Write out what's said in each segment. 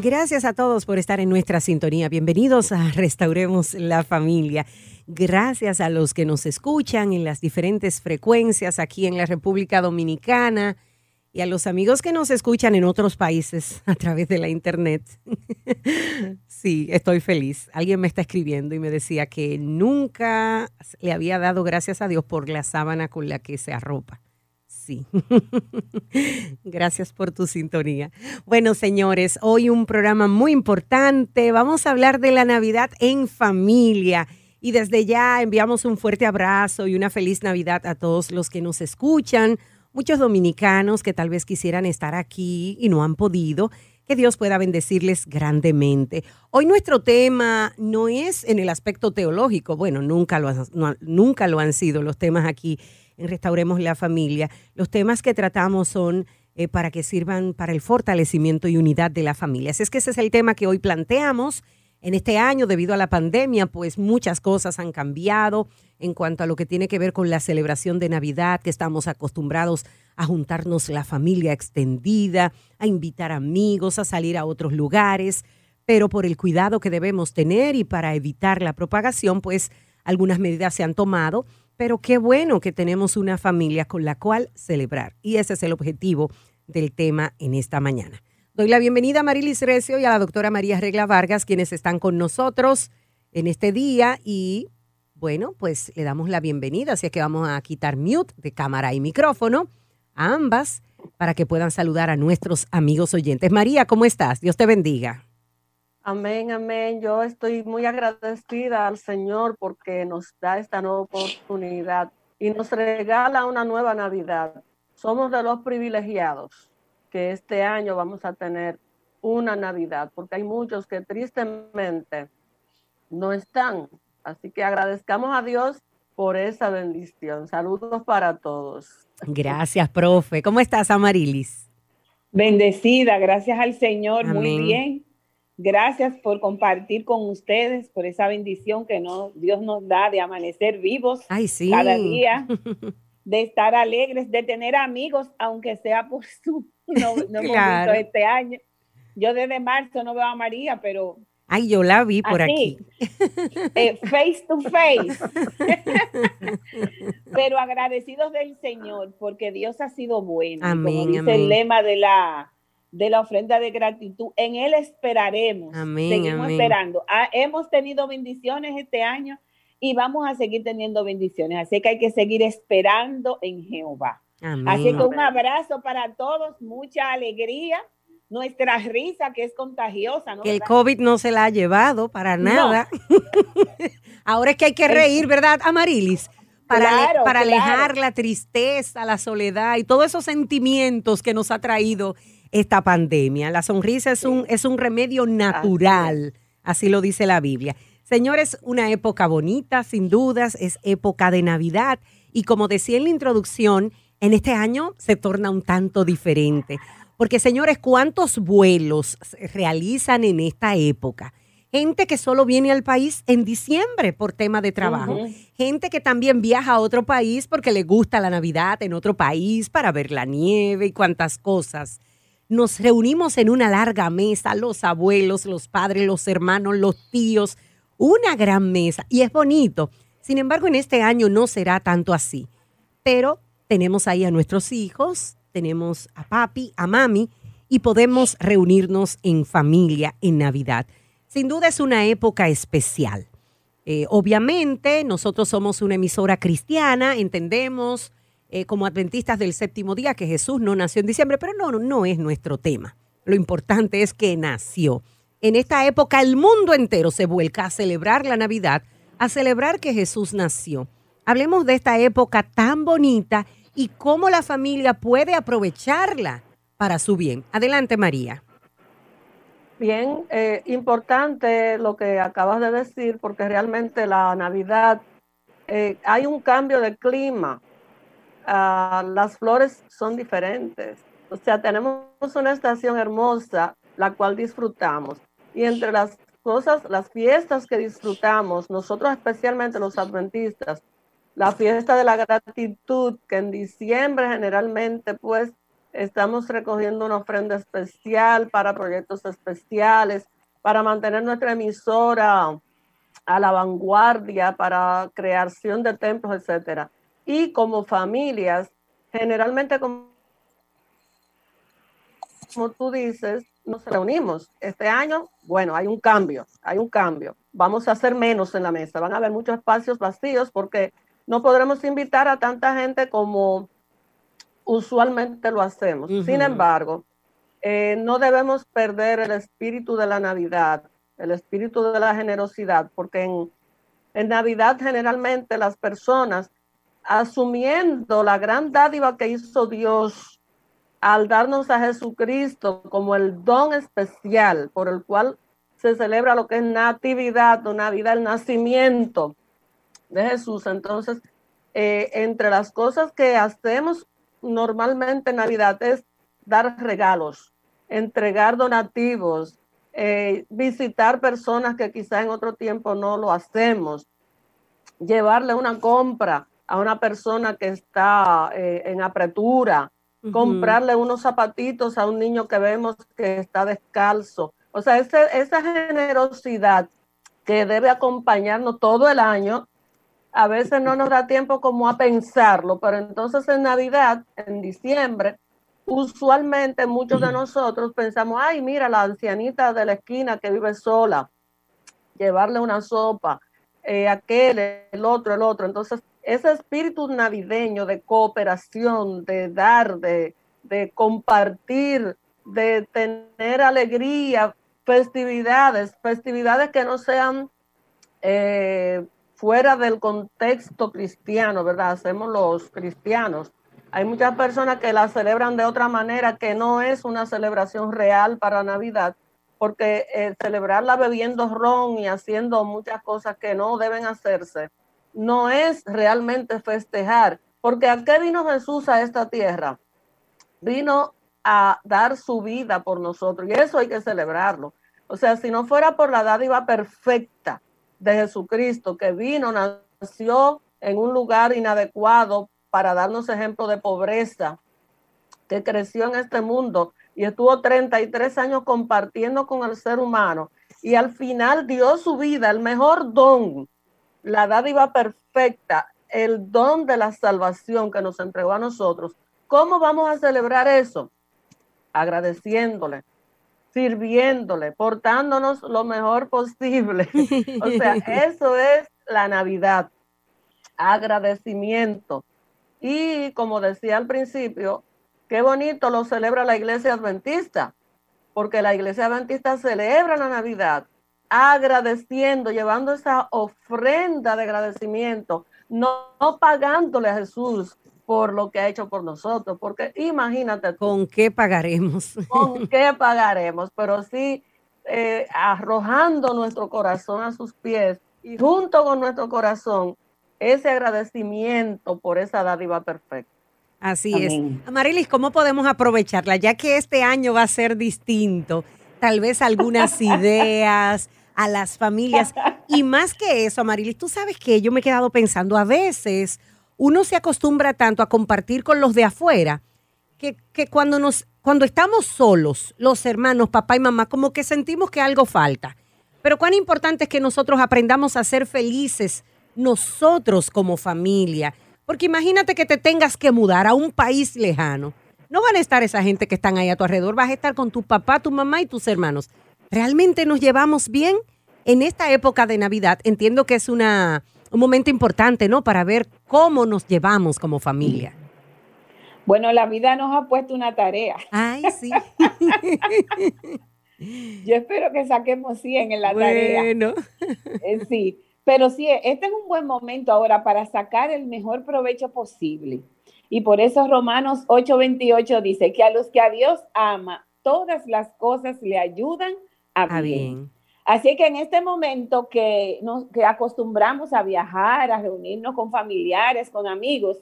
Gracias a todos por estar en nuestra sintonía. Bienvenidos a Restauremos la Familia. Gracias a los que nos escuchan en las diferentes frecuencias aquí en la República Dominicana y a los amigos que nos escuchan en otros países a través de la internet. sí, estoy feliz. Alguien me está escribiendo y me decía que nunca le había dado gracias a Dios por la sábana con la que se arropa Gracias por tu sintonía. Bueno, señores, hoy un programa muy importante. Vamos a hablar de la Navidad en familia. Y desde ya enviamos un fuerte abrazo y una feliz Navidad a todos los que nos escuchan, muchos dominicanos que tal vez quisieran estar aquí y no han podido. Que Dios pueda bendecirles grandemente. Hoy nuestro tema no es en el aspecto teológico, bueno, nunca lo, nunca lo han sido los temas aquí en Restauremos la Familia. Los temas que tratamos son eh, para que sirvan para el fortalecimiento y unidad de la familia. Así es que ese es el tema que hoy planteamos. En este año, debido a la pandemia, pues muchas cosas han cambiado en cuanto a lo que tiene que ver con la celebración de Navidad, que estamos acostumbrados a juntarnos la familia extendida, a invitar amigos, a salir a otros lugares, pero por el cuidado que debemos tener y para evitar la propagación, pues algunas medidas se han tomado pero qué bueno que tenemos una familia con la cual celebrar. Y ese es el objetivo del tema en esta mañana. Doy la bienvenida a Marilis Recio y a la doctora María Regla Vargas, quienes están con nosotros en este día. Y bueno, pues le damos la bienvenida. Así que vamos a quitar mute de cámara y micrófono a ambas para que puedan saludar a nuestros amigos oyentes. María, ¿cómo estás? Dios te bendiga. Amén, amén. Yo estoy muy agradecida al Señor porque nos da esta nueva oportunidad y nos regala una nueva Navidad. Somos de los privilegiados que este año vamos a tener una Navidad, porque hay muchos que tristemente no están. Así que agradezcamos a Dios por esa bendición. Saludos para todos. Gracias, profe. ¿Cómo estás, Amarilis? Bendecida, gracias al Señor. Muy bien Gracias por compartir con ustedes, por esa bendición que no, Dios nos da de amanecer vivos cada día, de estar alegres, de tener amigos, aunque sea por su no, no este año. Yo desde marzo no veo a María, pero Ay, yo la vi por aquí. Eh, face to face. Pero agradecidos del Señor, porque Dios ha sido bueno. Amén, como dice el lema de la, de la ofrenda de gratitud. En Él esperaremos. Seguimos esperando. Ah, hemos tenido bendiciones este año y vamos a seguir teniendo bendiciones. Así que hay que seguir esperando en Jehová. Así que un abrazo para todos, mucha alegría. Nuestra risa que es contagiosa. Que el COVID no se la ha llevado para nada. Ahora es que hay que reír, ¿verdad, Amarilis? Para, para alejar la tristeza, la soledad y todos esos sentimientos que nos ha traído esta pandemia. La sonrisa es un, es un remedio natural, así lo dice la Biblia. Señores, una época bonita, sin dudas, es época de Navidad y como decía en la introducción, en este año se torna un tanto diferente. Porque señores, ¿cuántos vuelos se realizan en esta época? Gente que solo viene al país en diciembre por tema de trabajo. Gente que también viaja a otro país porque le gusta la Navidad en otro país para ver la nieve y cuantas cosas nos reunimos en una larga mesa, los abuelos, los padres, los hermanos, los tíos, una gran mesa y es bonito. Sin embargo, en este año no será tanto así, pero tenemos ahí a nuestros hijos, tenemos a papi, a mami y podemos reunirnos en familia en Navidad. Sin duda es una época especial. Eh, obviamente, nosotros somos una emisora cristiana, entendemos eh, como adventistas del séptimo día que Jesús no nació en diciembre, pero no, no es nuestro tema. Lo importante es que nació. En esta época el mundo entero se vuelca a celebrar la Navidad, a celebrar que Jesús nació. Hablemos de esta época tan bonita y cómo la familia puede aprovecharla para su bien. Adelante, María. Bien, eh, importante lo que acabas de decir, porque realmente la Navidad, eh, hay un cambio de clima Ah, las flores son diferentes. O sea, tenemos una estación hermosa, la cual disfrutamos. Y entre las cosas, las fiestas que disfrutamos, nosotros especialmente los adventistas, la fiesta de la gratitud, que en diciembre generalmente pues estamos recogiendo una ofrenda especial para proyectos especiales, para mantener nuestra emisora a la vanguardia, para creación de templos, etcétera. Y como familias, generalmente como, como tú dices, nos reunimos. Este año, bueno, hay un cambio, hay un cambio. Vamos a hacer menos en la mesa, van a haber muchos espacios vacíos porque no podremos invitar a tanta gente como usualmente lo hacemos. Sin embargo, eh, no debemos perder el espíritu de la Navidad, el espíritu de la generosidad, porque en, en Navidad generalmente las personas, asumiendo la gran dádiva que hizo Dios al darnos a Jesucristo como el don especial por el cual se celebra lo que es natividad o Navidad, el nacimiento de Jesús. Entonces, eh, entre las cosas que hacemos normalmente en Navidad es dar regalos, entregar donativos, eh, visitar personas que quizá en otro tiempo no lo hacemos, llevarle una compra a una persona que está eh, en apretura, comprarle unos zapatitos a un niño que vemos que está descalzo. O sea, esa generosidad que debe acompañarnos todo el año, a veces no nos da tiempo como a pensarlo, pero entonces en Navidad, en diciembre, usualmente muchos de nosotros pensamos, ay, mira la ancianita de la esquina que vive sola, llevarle una sopa, eh, aquel, el otro, el otro. Entonces ese espíritu navideño de cooperación, de dar, de, compartir, de tener alegría, festividades, festividades que no sean eh, fuera del contexto cristiano, ¿verdad? Hacemos los cristianos. Hay muchas personas que la celebran de otra manera, que no es una celebración real para Navidad, porque eh, celebrarla bebiendo ron y haciendo muchas cosas que no deben hacerse, no es realmente festejar, porque ¿a qué vino Jesús a esta tierra? Vino a dar su vida por nosotros y eso hay que celebrarlo. O sea, si no fuera por la dádiva perfecta de Jesucristo que vino, nació en un lugar inadecuado para darnos ejemplo de pobreza, que creció en este mundo y estuvo 33 años compartiendo con el ser humano y al final dio su vida, el mejor don la dádiva perfecta, el don de la salvación que nos entregó a nosotros, ¿cómo vamos a celebrar eso? Agradeciéndole, sirviéndole, portándonos lo mejor posible. o sea, eso es la Navidad, agradecimiento. Y como decía al principio, qué bonito lo celebra la iglesia adventista, porque la iglesia adventista celebra la Navidad agradeciendo, llevando esa ofrenda de agradecimiento, no, pagándole a Jesús por lo que ha hecho por nosotros, porque imagínate. ¿Con qué pagaremos? ¿Con qué pagaremos? Pero sí eh, arrojando nuestro corazón a sus pies y junto con nuestro corazón ese agradecimiento por esa dádiva perfecta. Así es. Amarilis, ¿cómo podemos aprovecharla? Ya que este año va a ser distinto, tal vez algunas ideas, a las familias. Y más que eso, Amarilis, tú sabes que yo me he quedado pensando, a veces uno se acostumbra tanto a compartir con los de afuera, que, cuando, nos, cuando estamos solos, los hermanos, papá y mamá, como que sentimos que algo falta. Pero cuán importante es que nosotros aprendamos a ser felices nosotros como familia. Porque imagínate que te tengas que mudar a un país lejano. No van a estar esa gente que están ahí a tu alrededor, vas a estar con tu papá, tu mamá y tus hermanos. ¿Realmente nos llevamos bien? En esta época de Navidad entiendo que es una, un momento importante, ¿no? Para ver cómo nos llevamos como familia. Bueno, la vida nos ha puesto una tarea. Ay, sí. Yo espero que saquemos 100 en la tarea. Bueno. Eh, sí, pero sí, este es un buen momento ahora para sacar el mejor provecho posible. Y por eso Romanos 8:28 dice que a los que a Dios ama, todas las cosas le ayudan a, bien. Así que en este momento que, nos, que acostumbramos a viajar, a reunirnos con familiares, con amigos,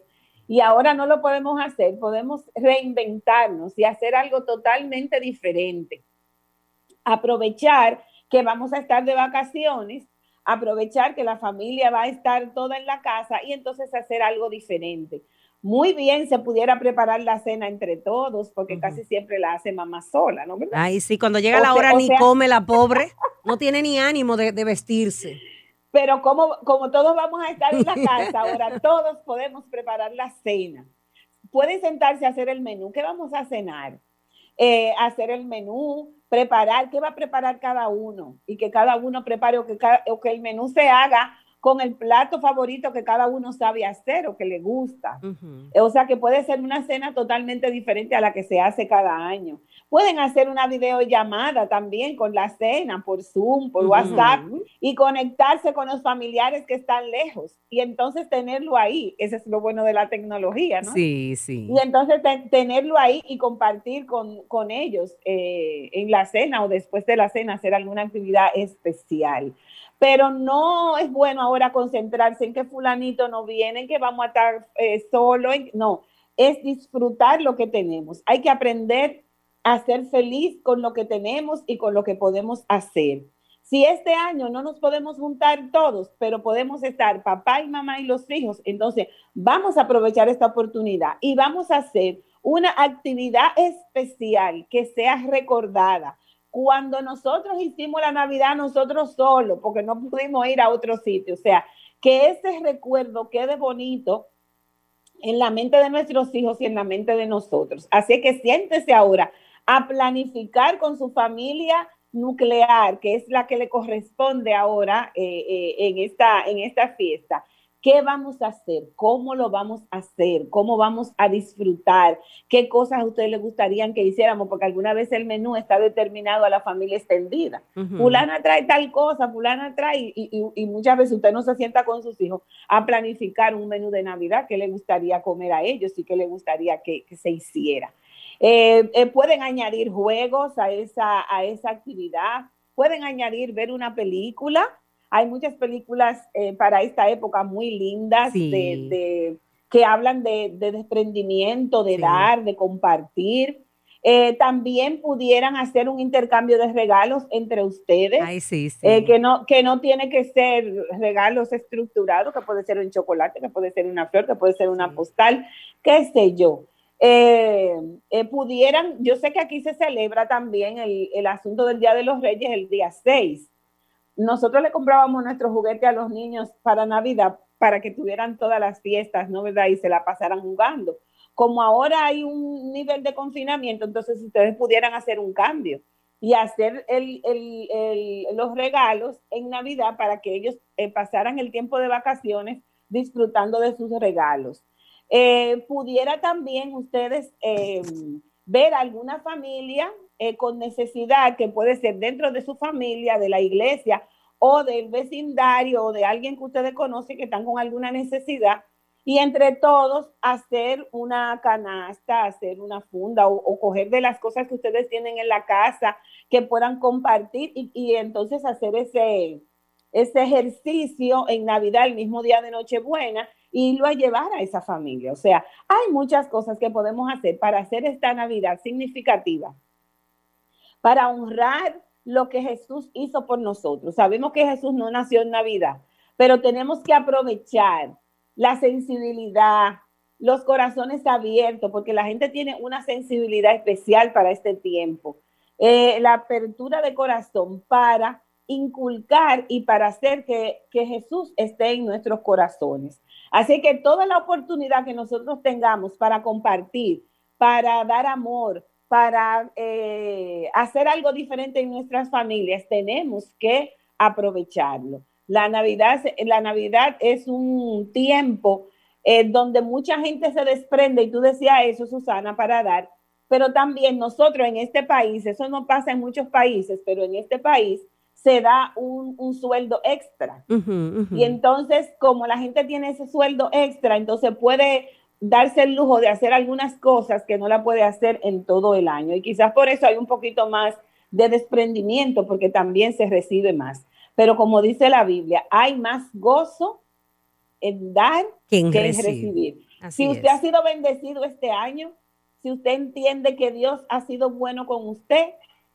y ahora no lo podemos hacer, podemos reinventarnos y hacer algo totalmente diferente. Aprovechar que vamos a estar de vacaciones, aprovechar que la familia va a estar toda en la casa y entonces hacer algo diferente. Muy bien se pudiera preparar la cena entre todos, porque casi siempre la hace mamá sola, ¿no? Ay, sí, cuando llega la hora ni come la pobre, no tiene ni ánimo de, vestirse. Pero como, como todos vamos a estar en la casa, ahora todos podemos preparar la cena. Pueden sentarse a hacer el menú. ¿Qué vamos a cenar? Eh, hacer el menú, preparar, qué va a preparar cada uno y que cada uno prepare o que, o que el menú se haga con el plato favorito que cada uno sabe hacer o que le gusta. O sea que puede ser una cena totalmente diferente a la que se hace cada año. Pueden hacer una videollamada también con la cena por Zoom, por WhatsApp y conectarse con los familiares que están lejos y entonces tenerlo ahí. Ese es lo bueno de la tecnología, ¿no? Sí, sí. Y entonces tenerlo ahí y compartir con, con ellos eh, en la cena o después de la cena, hacer alguna actividad especial pero no es bueno ahora concentrarse en que fulanito no viene, que vamos a estar eh, solo, no, es disfrutar lo que tenemos. Hay que aprender a ser feliz con lo que tenemos y con lo que podemos hacer. Si este año no nos podemos juntar todos, pero podemos estar papá y mamá y los hijos, entonces vamos a aprovechar esta oportunidad y vamos a hacer una actividad especial que sea recordada, cuando nosotros hicimos la Navidad nosotros solos, porque no pudimos ir a otro sitio. O sea, que ese recuerdo quede bonito en la mente de nuestros hijos y en la mente de nosotros. Así que siéntese ahora a planificar con su familia nuclear, que es la que le corresponde ahora eh, eh, en, esta, en esta fiesta. ¿Qué vamos a hacer? ¿Cómo lo vamos a hacer? ¿Cómo vamos a disfrutar? ¿Qué cosas a ustedes les gustaría que hiciéramos? Porque alguna vez el menú está determinado a la familia extendida. Fulana trae tal cosa, fulana trae, y, muchas veces usted no se sienta con sus hijos a planificar un menú de Navidad que le gustaría comer a ellos y que le gustaría que, se hiciera. Eh, eh, pueden añadir juegos a esa, a esa actividad, pueden añadir ver una película hay muchas películas eh, para esta época muy lindas de, que hablan de, desprendimiento, de dar, de compartir. Eh, también pudieran hacer un intercambio de regalos entre ustedes, Ay, sí, eh, que, no, que no tiene que ser regalos estructurados, que puede ser un chocolate, que puede ser una flor, que puede ser una postal, qué sé yo. pudieran, yo sé que aquí se celebra también el, el asunto del Día de los Reyes el día 6, nosotros le comprábamos nuestro juguete a los niños para Navidad para que tuvieran todas las fiestas, ¿no verdad? Y se la pasaran jugando. Como ahora hay un nivel de confinamiento, entonces ustedes pudieran hacer un cambio y hacer los regalos en Navidad para que ellos eh, pasaran el tiempo de vacaciones disfrutando de sus regalos. Eh, pudiera también ustedes eh, ver alguna familia eh, con necesidad, que puede ser dentro de su familia, de la iglesia o del vecindario o de alguien que ustedes conocen que están con alguna necesidad, y entre todos hacer una canasta, hacer una funda o, coger de las cosas que ustedes tienen en la casa que puedan compartir y, entonces hacer ese, ese ejercicio en Navidad, el mismo día de Nochebuena, y lo llevar a esa familia. O sea, hay muchas cosas que podemos hacer para hacer esta Navidad significativa para honrar lo que Jesús hizo por nosotros. Sabemos que Jesús no nació en Navidad, pero tenemos que aprovechar la sensibilidad, los corazones abiertos, porque la gente tiene una sensibilidad especial para este tiempo. Eh, la apertura de corazón para inculcar y para hacer que, que Jesús esté en nuestros corazones. Así que toda la oportunidad que nosotros tengamos para compartir, para dar amor, para eh, hacer algo diferente en nuestras familias, tenemos que aprovecharlo. La Navidad, la Navidad es un tiempo eh, donde mucha gente se desprende, y tú decías eso, Susana, para dar, pero también nosotros en este país, eso no pasa en muchos países, pero en este país se da un, sueldo extra. Y entonces, como la gente tiene ese sueldo extra, entonces puede darse el lujo de hacer algunas cosas que no la puede hacer en todo el año. Y quizás por eso hay un poquito más de desprendimiento, porque también se recibe más. Pero como dice la Biblia, hay más gozo en dar que en, recibir. si usted ha sido bendecido este año, si usted entiende que Dios ha sido bueno con usted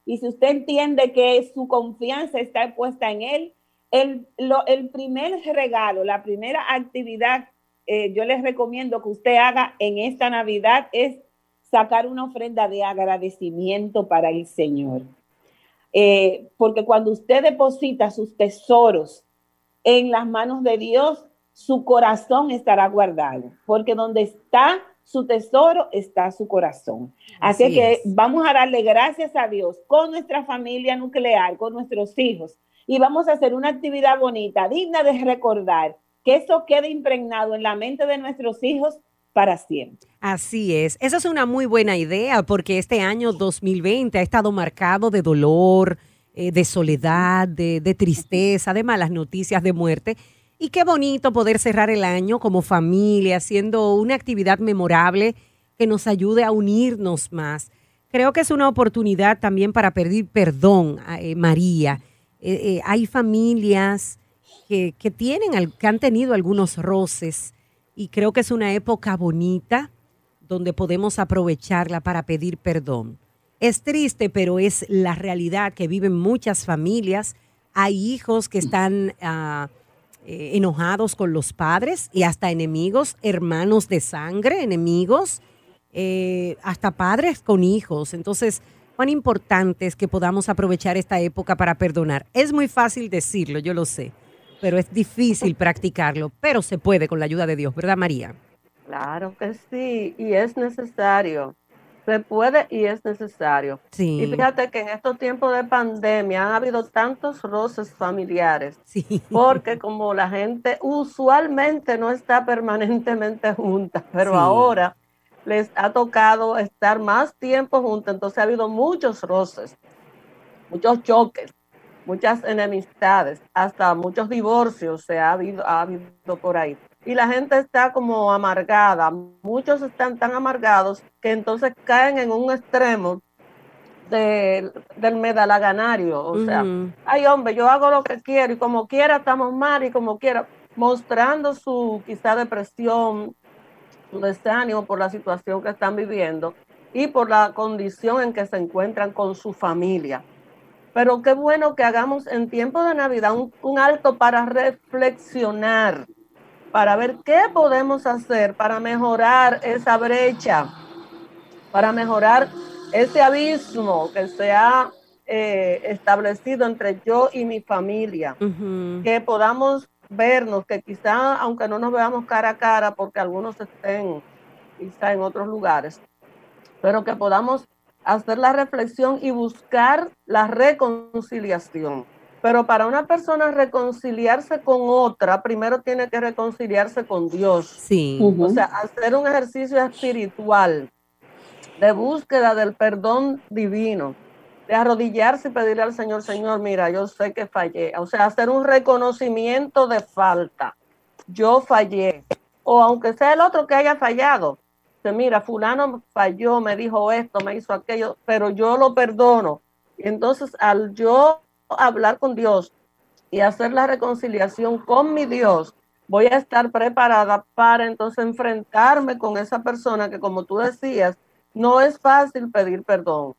y si usted entiende que su confianza está puesta en Él, el, el primer regalo, la primera actividad eh, yo les recomiendo que usted haga en esta Navidad es sacar una ofrenda de agradecimiento para el Señor. Eh, porque cuando usted deposita sus tesoros en las manos de Dios, su corazón estará guardado, porque donde está su tesoro está su corazón. Así, que vamos a darle gracias a Dios con nuestra familia nuclear, con nuestros hijos, y vamos a hacer una actividad bonita, digna de recordar, que eso quede impregnado en la mente de nuestros hijos para siempre. Así es, esa es una muy buena idea porque este año 2020 ha estado marcado de dolor, eh, de soledad, de, tristeza, de malas noticias, de muerte. Y qué bonito poder cerrar el año como familia, haciendo una actividad memorable que nos ayude a unirnos más. Creo que es una oportunidad también para pedir perdón, eh, María. Eh, hay familias que, tienen, que han tenido algunos roces y creo que es una época bonita donde podemos aprovecharla para pedir perdón. Es triste, pero es la realidad que viven muchas familias. Hay hijos que están... Uh, eh, enojados con los padres y hasta enemigos, hermanos de sangre, enemigos, eh, hasta padres con hijos. Entonces, cuán importante es que podamos aprovechar esta época para perdonar. Es muy fácil decirlo, yo lo sé, pero es difícil practicarlo, pero se puede con la ayuda de Dios, ¿verdad, María? Claro que sí, y es necesario. Se puede y es necesario. Y fíjate que en estos tiempos de pandemia han habido tantos roces familiares, porque como la gente usualmente no está permanentemente junta, pero ahora les ha tocado estar más tiempo juntos, entonces ha habido muchos roces, muchos choques, muchas enemistades, hasta muchos divorcios se ha habido, ha habido por ahí y la gente está como amargada. Muchos están tan amargados que entonces caen en un extremo del medalaganario. O sea, ay hombre, yo hago lo que quiero y como quiera estamos mal y como quiera, mostrando su quizá depresión, su desánimo por la situación que están viviendo y por la condición en que se encuentran con su familia. Pero qué bueno que hagamos en tiempo de Navidad un, un alto para reflexionar para ver qué podemos hacer para mejorar esa brecha, para mejorar ese abismo que se ha eh, establecido entre yo y mi familia, que podamos vernos, que quizá, aunque no nos veamos cara a cara, porque algunos estén quizá en otros lugares, pero que podamos hacer la reflexión y buscar la reconciliación. Pero para una persona reconciliarse con otra, primero tiene que reconciliarse con Dios. Sí. O sea, hacer un ejercicio espiritual de búsqueda del perdón divino, de arrodillarse y pedirle al Señor, Señor, mira, yo sé que fallé. O sea, hacer un reconocimiento de falta. Yo fallé. O aunque sea el otro que haya fallado. Mira, fulano falló, me dijo esto, me hizo aquello, pero yo lo perdono. Entonces al yo hablar con Dios y hacer la reconciliación con mi Dios, voy a estar preparada para entonces enfrentarme con esa persona que, como tú decías, no es fácil pedir perdón,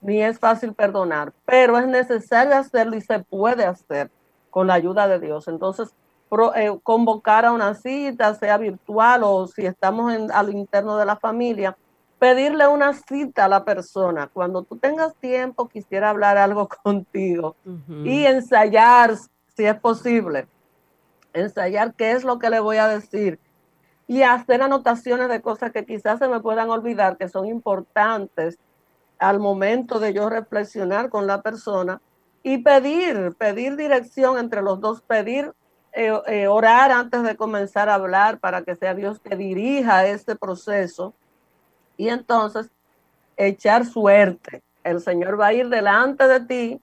ni es fácil perdonar, pero es necesario hacerlo y se puede hacer con la ayuda de Dios. Entonces, eh, convocar a una cita, sea virtual o si estamos en, al interno de la familia, pedirle una cita a la persona. Cuando tú tengas tiempo, quisiera hablar algo contigo y ensayar, si es posible, ensayar qué es lo que le voy a decir y hacer anotaciones de cosas que quizás se me puedan olvidar, que son importantes al momento de yo reflexionar con la persona y pedir, pedir dirección entre los dos, pedir, eh, eh, orar antes de comenzar a hablar para que sea Dios que dirija este proceso y entonces echar suerte. El Señor va a ir delante de ti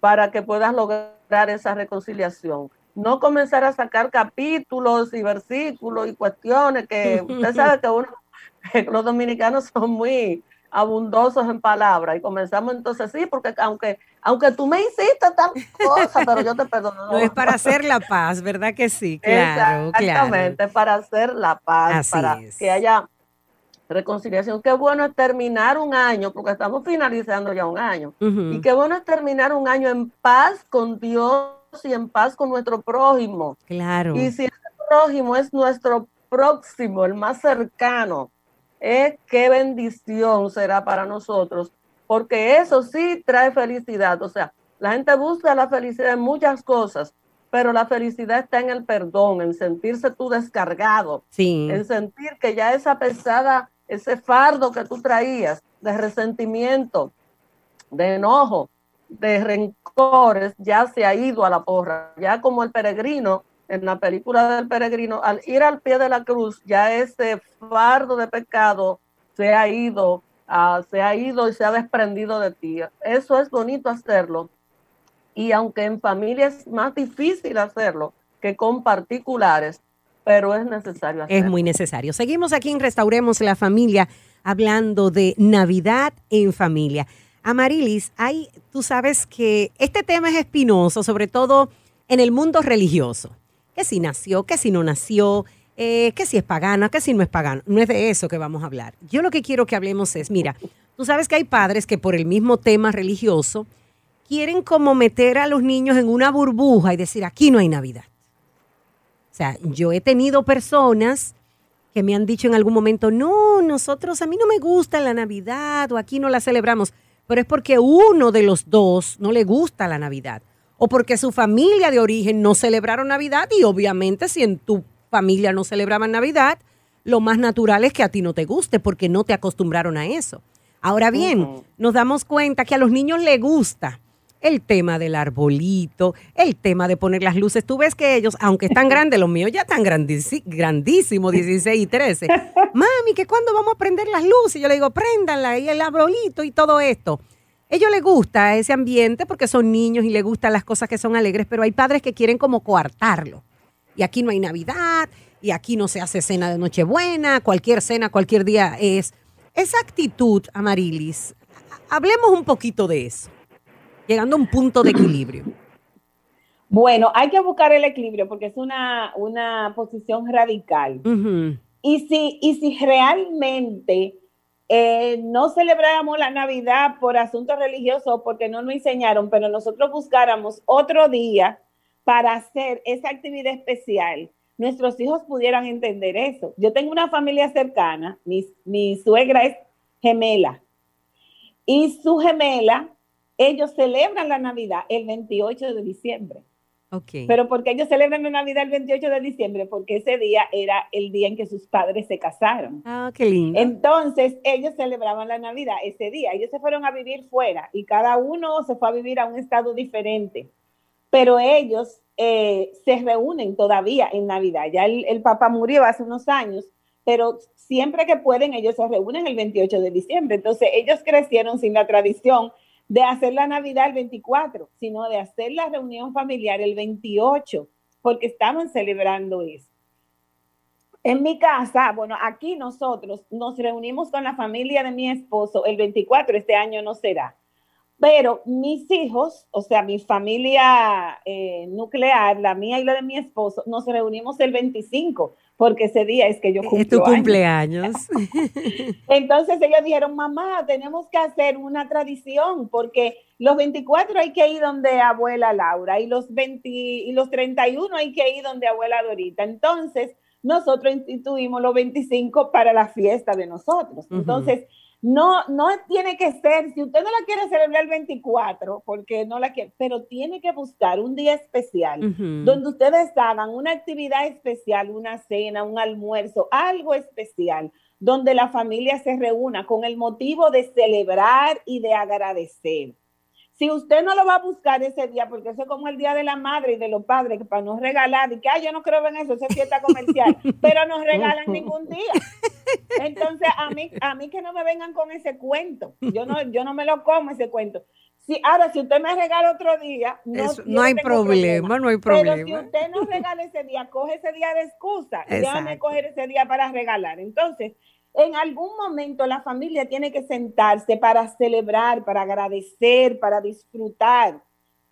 para que puedas lograr esa reconciliación. No comenzar a sacar capítulos y versículos y cuestiones que usted sabe que, uno, los dominicanos son muy abundosos en palabras y comenzamos entonces sí, porque aunque aunque tú me hiciste tal cosa, pero yo te perdono. No, es para hacer la paz, ¿verdad que sí? Claro, Exactamente, para hacer la paz, para que haya reconciliación. Qué bueno es terminar un año, porque estamos finalizando ya un año. Y qué bueno es terminar un año en paz con Dios y en paz con nuestro prójimo. Claro. Y si el prójimo es nuestro próximo, el más cercano, es qué bendición será para nosotros, porque eso sí trae felicidad. O sea, la gente busca la felicidad en muchas cosas, pero la felicidad está en el perdón, en sentirse tú descargado, en sentir que ya esa pesada, ese fardo que tú traías de resentimiento, de enojo, de rencores, ya se ha ido a la porra, ya como el peregrino en la película del peregrino, al ir al pie de la cruz, ya ese fardo de pecado se ha ido, uh, se ha ido y se ha desprendido de ti. Eso es bonito hacerlo. Y aunque en familia es más difícil hacerlo que con particulares, pero es necesario hacerlo. Es muy necesario. Seguimos aquí en Restauremos la Familia hablando de Navidad en familia. Amarilis, hay, tú sabes que este tema es espinoso, sobre todo en el mundo religioso que si nació, que si no nació, eh, que si es pagana, que si no es pagano. No es de eso que vamos a hablar. Yo lo que quiero que hablemos es, mira, tú sabes que hay padres que por el mismo tema religioso quieren como meter a los niños en una burbuja y decir, aquí no hay Navidad. O sea, yo he tenido personas que me han dicho en algún momento, no, nosotros, a mí no me gusta la Navidad o aquí no la celebramos, pero es porque uno de los dos no le gusta la Navidad o porque su familia de origen no celebraron Navidad y obviamente si en tu familia no celebraban Navidad, lo más natural es que a ti no te guste porque no te acostumbraron a eso. Ahora bien, nos damos cuenta que a los niños les gusta el tema del arbolito, el tema de poner las luces. Tú ves que ellos, aunque están grandes, los míos ya están grandísimos, 16 y 13. Mami, que cuando vamos a prender las luces, yo le digo, préndanla y el arbolito y todo esto ellos les gusta ese ambiente porque son niños y les gustan las cosas que son alegres, pero hay padres que quieren como coartarlo. Y aquí no hay Navidad, y aquí no se hace cena de Nochebuena, cualquier cena, cualquier día es. Esa actitud, Amarilis, hablemos un poquito de eso, llegando a un punto de equilibrio. Bueno, hay que buscar el equilibrio porque es una, una posición radical. y, si, y si realmente eh, no celebráramos la Navidad por asuntos religiosos porque no nos enseñaron, pero nosotros buscáramos otro día para hacer esa actividad especial, nuestros hijos pudieran entender eso. Yo tengo una familia cercana, mi, mi suegra es gemela, y su gemela, ellos celebran la Navidad el 28 de diciembre. Pero porque ellos celebran la Navidad el 28 de diciembre, porque ese día era el día en que sus padres se casaron. Ah, qué lindo. Entonces, ellos celebraban la Navidad ese día. Ellos se fueron a vivir fuera y cada uno se fue a vivir a un estado diferente. Pero ellos eh, se reúnen todavía en Navidad. Ya el, el papá murió hace unos años, pero siempre que pueden, ellos se reúnen el 28 de diciembre. Entonces, ellos crecieron sin la tradición de hacer la Navidad el 24, sino de hacer la reunión familiar el 28, porque estamos celebrando eso. En mi casa, bueno, aquí nosotros nos reunimos con la familia de mi esposo el 24, este año no será, pero mis hijos, o sea, mi familia eh, nuclear, la mía y la de mi esposo, nos reunimos el 25 porque ese día es que yo cumplo Es tu cumpleaños. Entonces ellos dijeron, mamá, tenemos que hacer una tradición, porque los 24 hay que ir donde abuela Laura y los 20 y los 31 hay que ir donde abuela Dorita. Entonces, nosotros instituimos los 25 para la fiesta de nosotros. Entonces, no, no tiene que ser, si usted no la quiere celebrar el 24, porque no la quiere, pero tiene que buscar un día especial donde ustedes hagan una actividad especial, una cena, un almuerzo, algo especial, donde la familia se reúna con el motivo de celebrar y de agradecer. Si usted no lo va a buscar ese día, porque eso es como el día de la madre y de los padres, que para no regalar, y que yo no creo en eso, es fiesta comercial, pero no regalan ningún día. Entonces, a mí, a mí que no me vengan con ese cuento. Yo no, yo no me lo como ese cuento. Si, ahora, si usted me regala otro día, no, no hay problema, no hay problema. Pero si usted no regala ese día, coge ese día de excusa. Déjame coger ese día para regalar. Entonces, en algún momento la familia tiene que sentarse para celebrar, para agradecer, para disfrutar.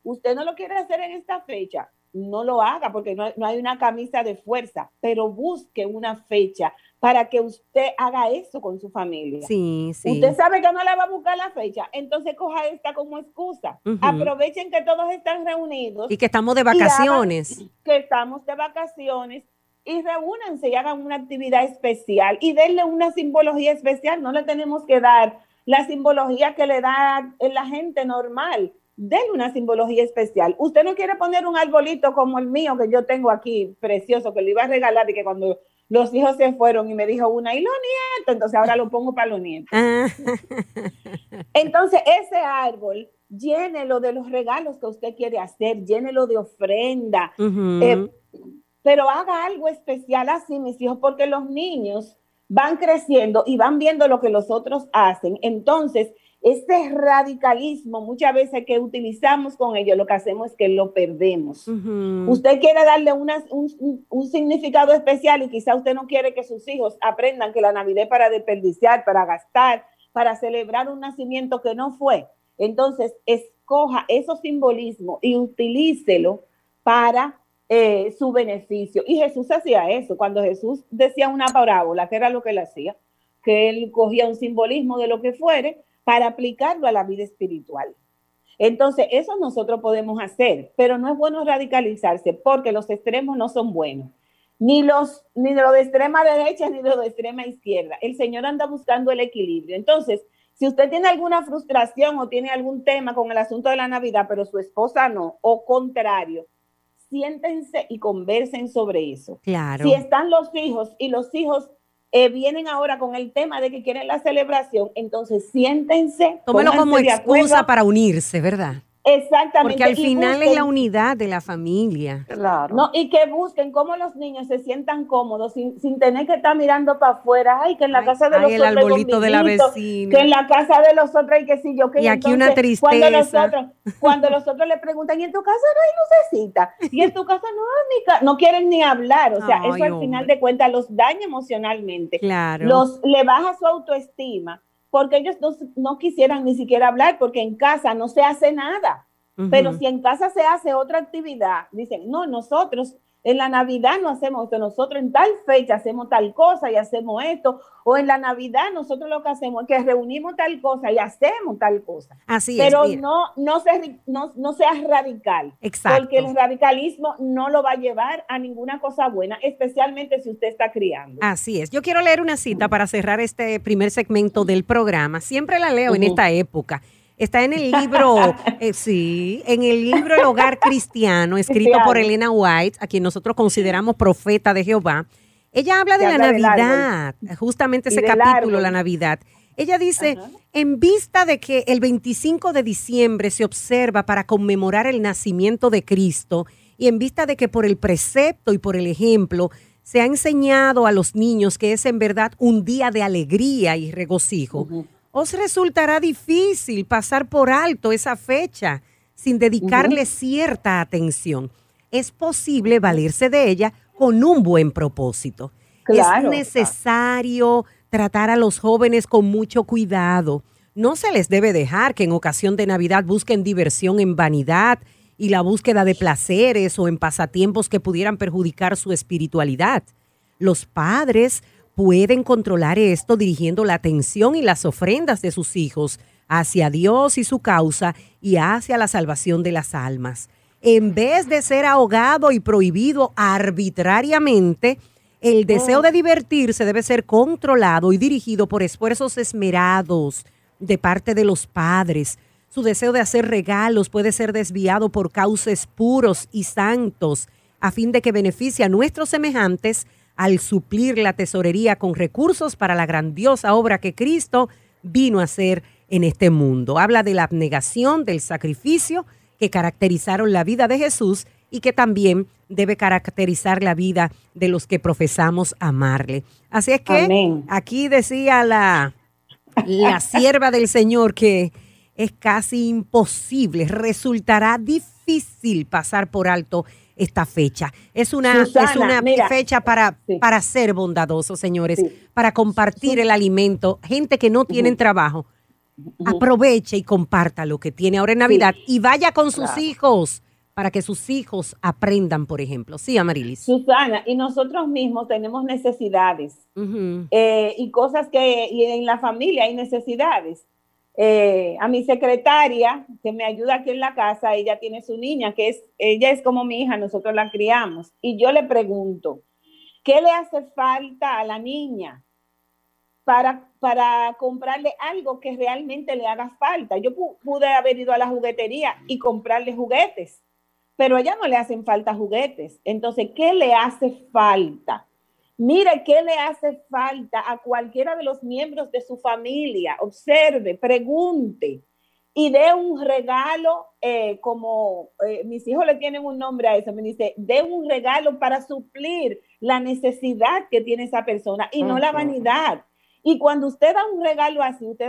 Usted no lo quiere hacer en esta fecha, no lo haga porque no, hay una camisa de fuerza, pero busque una fecha para que usted haga eso con su familia. Sí, sí. Usted sabe que no le va a buscar la fecha, entonces coja esta como excusa. Aprovechen que todos están reunidos. Y que estamos de vacaciones. que estamos de vacaciones y reúnanse y hagan una actividad especial y denle una simbología especial. No le tenemos que dar la simbología que le da la gente normal. Denle una simbología especial. Usted no quiere poner un arbolito como el mío que yo tengo aquí, precioso, que le iba a regalar y que cuando los hijos se fueron y me dijo una, y los nietos, entonces ahora lo pongo para los nietos. Ah. entonces, ese árbol, llénelo de los regalos que usted quiere hacer, llénelo de ofrenda, eh, pero haga algo especial así, mis hijos, porque los niños van creciendo y van viendo lo que los otros hacen. Entonces, este radicalismo muchas veces que utilizamos con ellos, lo que hacemos es que lo perdemos. Usted quiere darle un, un, significado especial y quizá usted no quiere que sus hijos aprendan que la Navidad es para desperdiciar, para gastar, para celebrar un nacimiento que no fue. Entonces, escoja esos simbolismos y utilícelo para eh, su beneficio. Y Jesús hacía eso. Cuando Jesús decía una parábola, que era lo que él hacía, que él cogía un simbolismo de lo que fuere para aplicarlo a la vida espiritual. Entonces, eso nosotros podemos hacer, pero no es bueno radicalizarse porque los extremos no son buenos. Ni los ni lo de extrema derecha ni lo de extrema izquierda. El Señor anda buscando el equilibrio. Entonces, si usted tiene alguna frustración o tiene algún tema con el asunto de la Navidad, pero su esposa no, o contrario, siéntense y conversen sobre eso. Claro. Si están los hijos y los hijos eh, vienen ahora con el tema de que quieren la celebración, entonces siéntense. Tómelo como excusa para unirse, ¿verdad? Exactamente. Porque al final es la unidad de la familia. Claro. No, y que busquen cómo los niños se sientan cómodos sin, tener que estar mirando para afuera. Ay, que en la casa de los el arbolito de la vecina. Que en la casa de los otros hay que si yo que Y aquí una tristeza. Cuando los, otros, cuando los otros le preguntan, ¿y en tu casa no hay lucecita? Y en tu casa no hay no quieren ni hablar. O sea, eso al final de cuentas los daña emocionalmente. Claro. Los le baja su autoestima porque ellos no, quisieran ni siquiera hablar, porque en casa no se hace nada. Pero si en casa se hace otra actividad, dicen, no, nosotros en la Navidad no hacemos esto, nosotros en tal fecha hacemos tal cosa y hacemos esto, o en la Navidad nosotros lo que hacemos es que reunimos tal cosa y hacemos tal cosa. Así Pero es. Pero no, no, se, no, no seas radical. Exacto. Porque el radicalismo no lo va a llevar a ninguna cosa buena, especialmente si usted está criando. Así es. Yo quiero leer una cita para cerrar este primer segmento del programa. Siempre la leo en esta época. Está en el libro, eh, sí, en el libro El Hogar Cristiano, escrito por Elena White, a quien nosotros consideramos profeta de Jehová. Ella habla de la Navidad, justamente ese capítulo, la Navidad. Ella dice, en vista de que el 25 de diciembre se observa para conmemorar el nacimiento de Cristo y en vista de que por el precepto y por el ejemplo se ha enseñado a los niños que es en verdad un día de alegría y regocijo, os resultará difícil pasar por alto esa fecha sin dedicarle cierta atención. Es posible valerse de ella con un buen propósito. es necesario tratar a los jóvenes con mucho cuidado. No se les debe dejar que en ocasión de Navidad busquen diversión en vanidad y la búsqueda de placeres o en pasatiempos que pudieran perjudicar su espiritualidad. Los padres pueden controlar esto dirigiendo la atención y las ofrendas de sus hijos hacia Dios y su causa y hacia la salvación de las almas. En vez de ser ahogado y prohibido arbitrariamente, el deseo de divertirse debe ser controlado y dirigido por esfuerzos esmerados de parte de los padres. Su deseo de hacer regalos puede ser desviado por cauces puros y santos, a fin de que beneficie a nuestros semejantes al suplir la tesorería con recursos para la grandiosa obra que Cristo vino a hacer en este mundo. Habla de la abnegación, del sacrificio que caracterizaron la vida de Jesús y que también debe caracterizar la vida de los que profesamos amarle. Así es que aquí decía la, la sierva del Señor que es casi imposible, resultará difícil pasar por alto esta fecha. Es una, es una fecha para, para ser bondadosos, señores, para compartir el alimento. Gente que no tiene trabajo, aproveche y comparta lo que tiene ahora en Navidad y vaya con sus hijos para que sus hijos aprendan, por ejemplo. Sí, Amarilis. Susana, y nosotros mismos tenemos necesidades eh, y cosas que y en la familia hay necesidades. Eh, a mi secretaria, que me ayuda aquí en la casa, ella tiene su niña, que es, ella es como mi hija, nosotros la criamos. Y yo le pregunto, ¿Qué le hace falta a la niña para, para comprarle algo que realmente le haga falta? Yo pude haber ido a la juguetería y comprarle juguetes, pero a ella no le hacen falta juguetes. Entonces, ¿qué le hace falta? Mire qué le hace falta a cualquiera de los miembros de su familia. Observe, pregunte y dé un regalo, eh, como eh, mis hijos le tienen un nombre a eso, me dice, dé un regalo para suplir la necesidad que tiene esa persona y no la vanidad. Y cuando usted da un regalo así, usted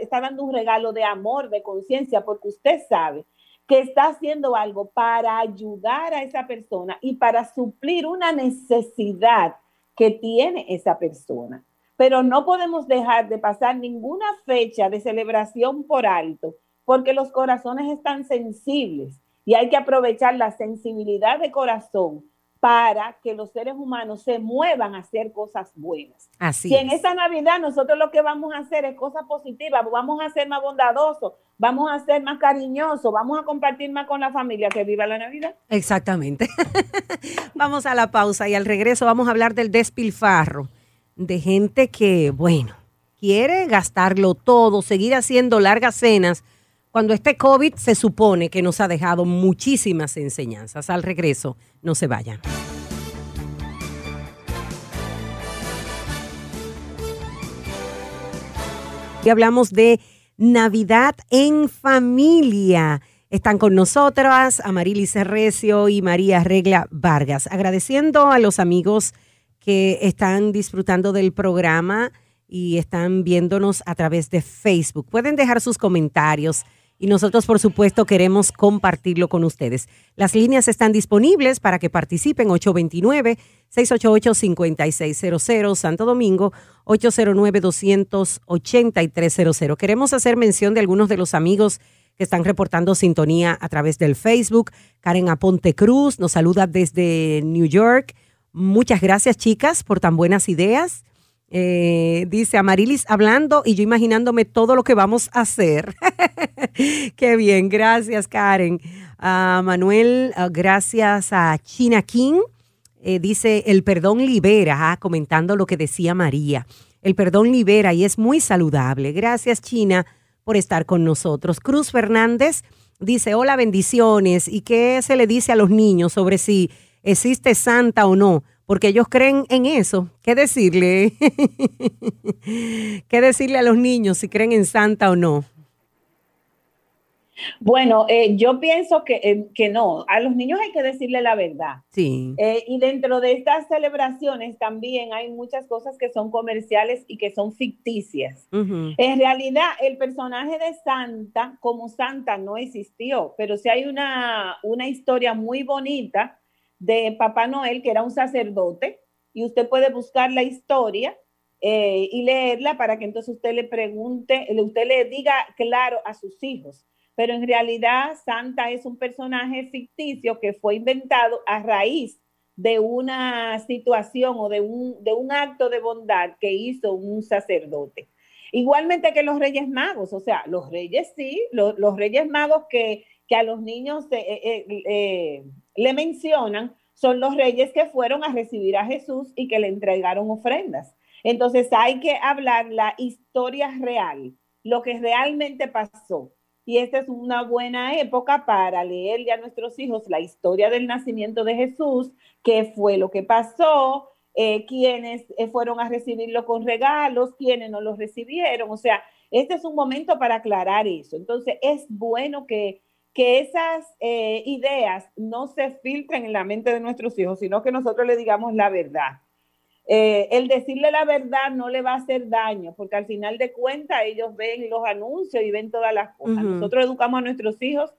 está dando un regalo de amor, de conciencia, porque usted sabe que está haciendo algo para ayudar a esa persona y para suplir una necesidad que tiene esa persona. Pero no podemos dejar de pasar ninguna fecha de celebración por alto, porque los corazones están sensibles y hay que aprovechar la sensibilidad de corazón para que los seres humanos se muevan a hacer cosas buenas. Así si en esa Navidad nosotros lo que vamos a hacer es cosas positivas, vamos a ser más bondadosos, vamos a ser más cariñosos, vamos a compartir más con la familia, que viva la Navidad. Exactamente. vamos a la pausa y al regreso vamos a hablar del despilfarro, de gente que, bueno, quiere gastarlo todo, seguir haciendo largas cenas cuando este COVID se supone que nos ha dejado muchísimas enseñanzas. Al regreso, no se vayan. Y hablamos de Navidad en familia. Están con nosotras Amarilis Recio y María Regla Vargas. Agradeciendo a los amigos que están disfrutando del programa y están viéndonos a través de Facebook. Pueden dejar sus comentarios y nosotros, por supuesto, queremos compartirlo con ustedes. Las líneas están disponibles para que participen 829-688-5600, Santo Domingo 809-28300. Queremos hacer mención de algunos de los amigos que están reportando sintonía a través del Facebook. Karen Aponte Cruz nos saluda desde New York. Muchas gracias, chicas, por tan buenas ideas. Eh, dice Amarilis hablando y yo imaginándome todo lo que vamos a hacer. Qué bien, gracias Karen. Manuel, ah, gracias a China King. Eh, dice, el perdón libera, ah, comentando lo que decía María. El perdón libera y es muy saludable. Gracias China por estar con nosotros. Cruz Fernández dice, hola bendiciones. ¿Y qué se le dice a los niños sobre si existe santa o no? Porque ellos creen en eso. ¿Qué decirle? ¿Qué decirle a los niños si creen en Santa o no? Bueno, eh, yo pienso que, eh, que, no, a los niños hay que decirle la verdad. Sí. Eh, y dentro de estas celebraciones también hay muchas cosas que son comerciales y que son ficticias. En realidad, el personaje de Santa como Santa no existió, pero sí hay una, una historia muy bonita de Papá Noel, que era un sacerdote, y usted puede buscar la historia eh, y leerla para que entonces usted le pregunte, usted le diga claro a sus hijos. Pero en realidad Santa es un personaje ficticio que fue inventado a raíz de una situación o de un, de un acto de bondad que hizo un sacerdote. Igualmente que los Reyes Magos, o sea, los Reyes sí, los, Reyes Magos que, que, a los niños eh, eh, le mencionan son los reyes que fueron a recibir a Jesús y que le entregaron ofrendas. Entonces hay que hablar la historia real, lo que realmente pasó. Y esta es una buena época para leerle a nuestros hijos la historia del nacimiento de Jesús, qué fue lo que pasó, eh, quiénes eh, fueron a recibirlo con regalos, quiénes no los recibieron. O sea, este es un momento para aclarar eso. Entonces es bueno que que esas eh, ideas no se filtren en la mente de nuestros hijos, sino que nosotros le digamos la verdad. Eh, el decirle la verdad no le va a hacer daño, porque al final de cuentas ellos ven los anuncios y ven todas las cosas. Nosotros educamos a nuestros hijos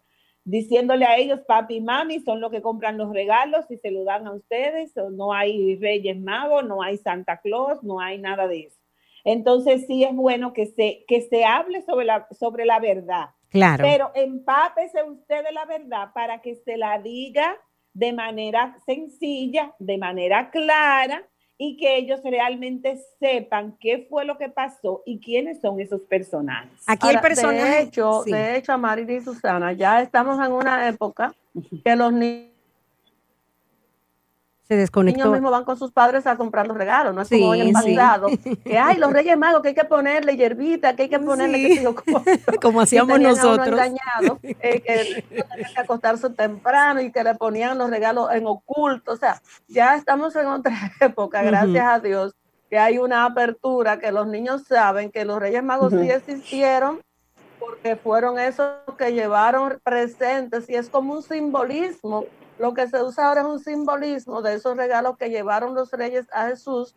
diciéndole a ellos, papi y mami son los que compran los regalos y se lo dan a ustedes, no hay reyes magos, no hay Santa Claus, no hay nada de eso. Entonces sí es bueno que se, que se hable sobre la, sobre la verdad Claro. Pero empápese usted de la verdad para que se la diga de manera sencilla, de manera clara y que ellos realmente sepan qué fue lo que pasó y quiénes son esos personajes. Aquí hay personajes. De hecho, de hecho, y Susana, ya estamos en una época que los niños Se desconectó. Los niños mismos van con sus padres a comprar los regalos, no es como en el pasado, que hay los Reyes Magos que hay que ponerle hierbita, que hay que ponerle, como, hacíamos nosotros. Engañado, eh, que tenía que acostarse temprano y que le ponían los regalos en oculto, o sea, ya estamos en otra época, gracias a Dios, que hay una apertura, que los niños saben que los Reyes Magos sí existieron, porque fueron esos que llevaron presentes y es como un simbolismo lo que se usa ahora es un simbolismo de esos regalos que llevaron los reyes a Jesús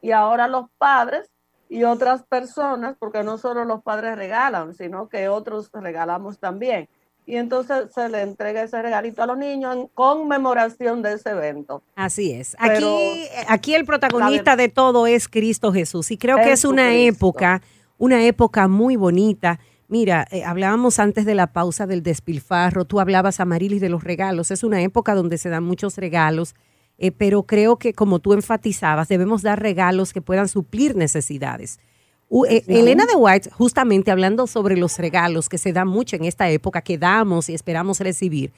y ahora los padres y otras personas, porque no solo los padres regalan, sino que otros regalamos también. Y entonces se le entrega ese regalito a los niños en conmemoración de ese evento. Así es. Aquí, aquí el protagonista de todo es Cristo Jesús. Y creo que es una época, una época muy bonita Mira, eh, hablábamos antes de la pausa del despilfarro, tú hablabas, Amarilis, de los regalos. Es una época donde se dan muchos regalos, eh, pero creo que como tú enfatizabas, debemos dar regalos que puedan suplir necesidades. Eh, Elena de White, justamente hablando sobre los regalos que se dan mucho en esta época, que damos y esperamos recibir,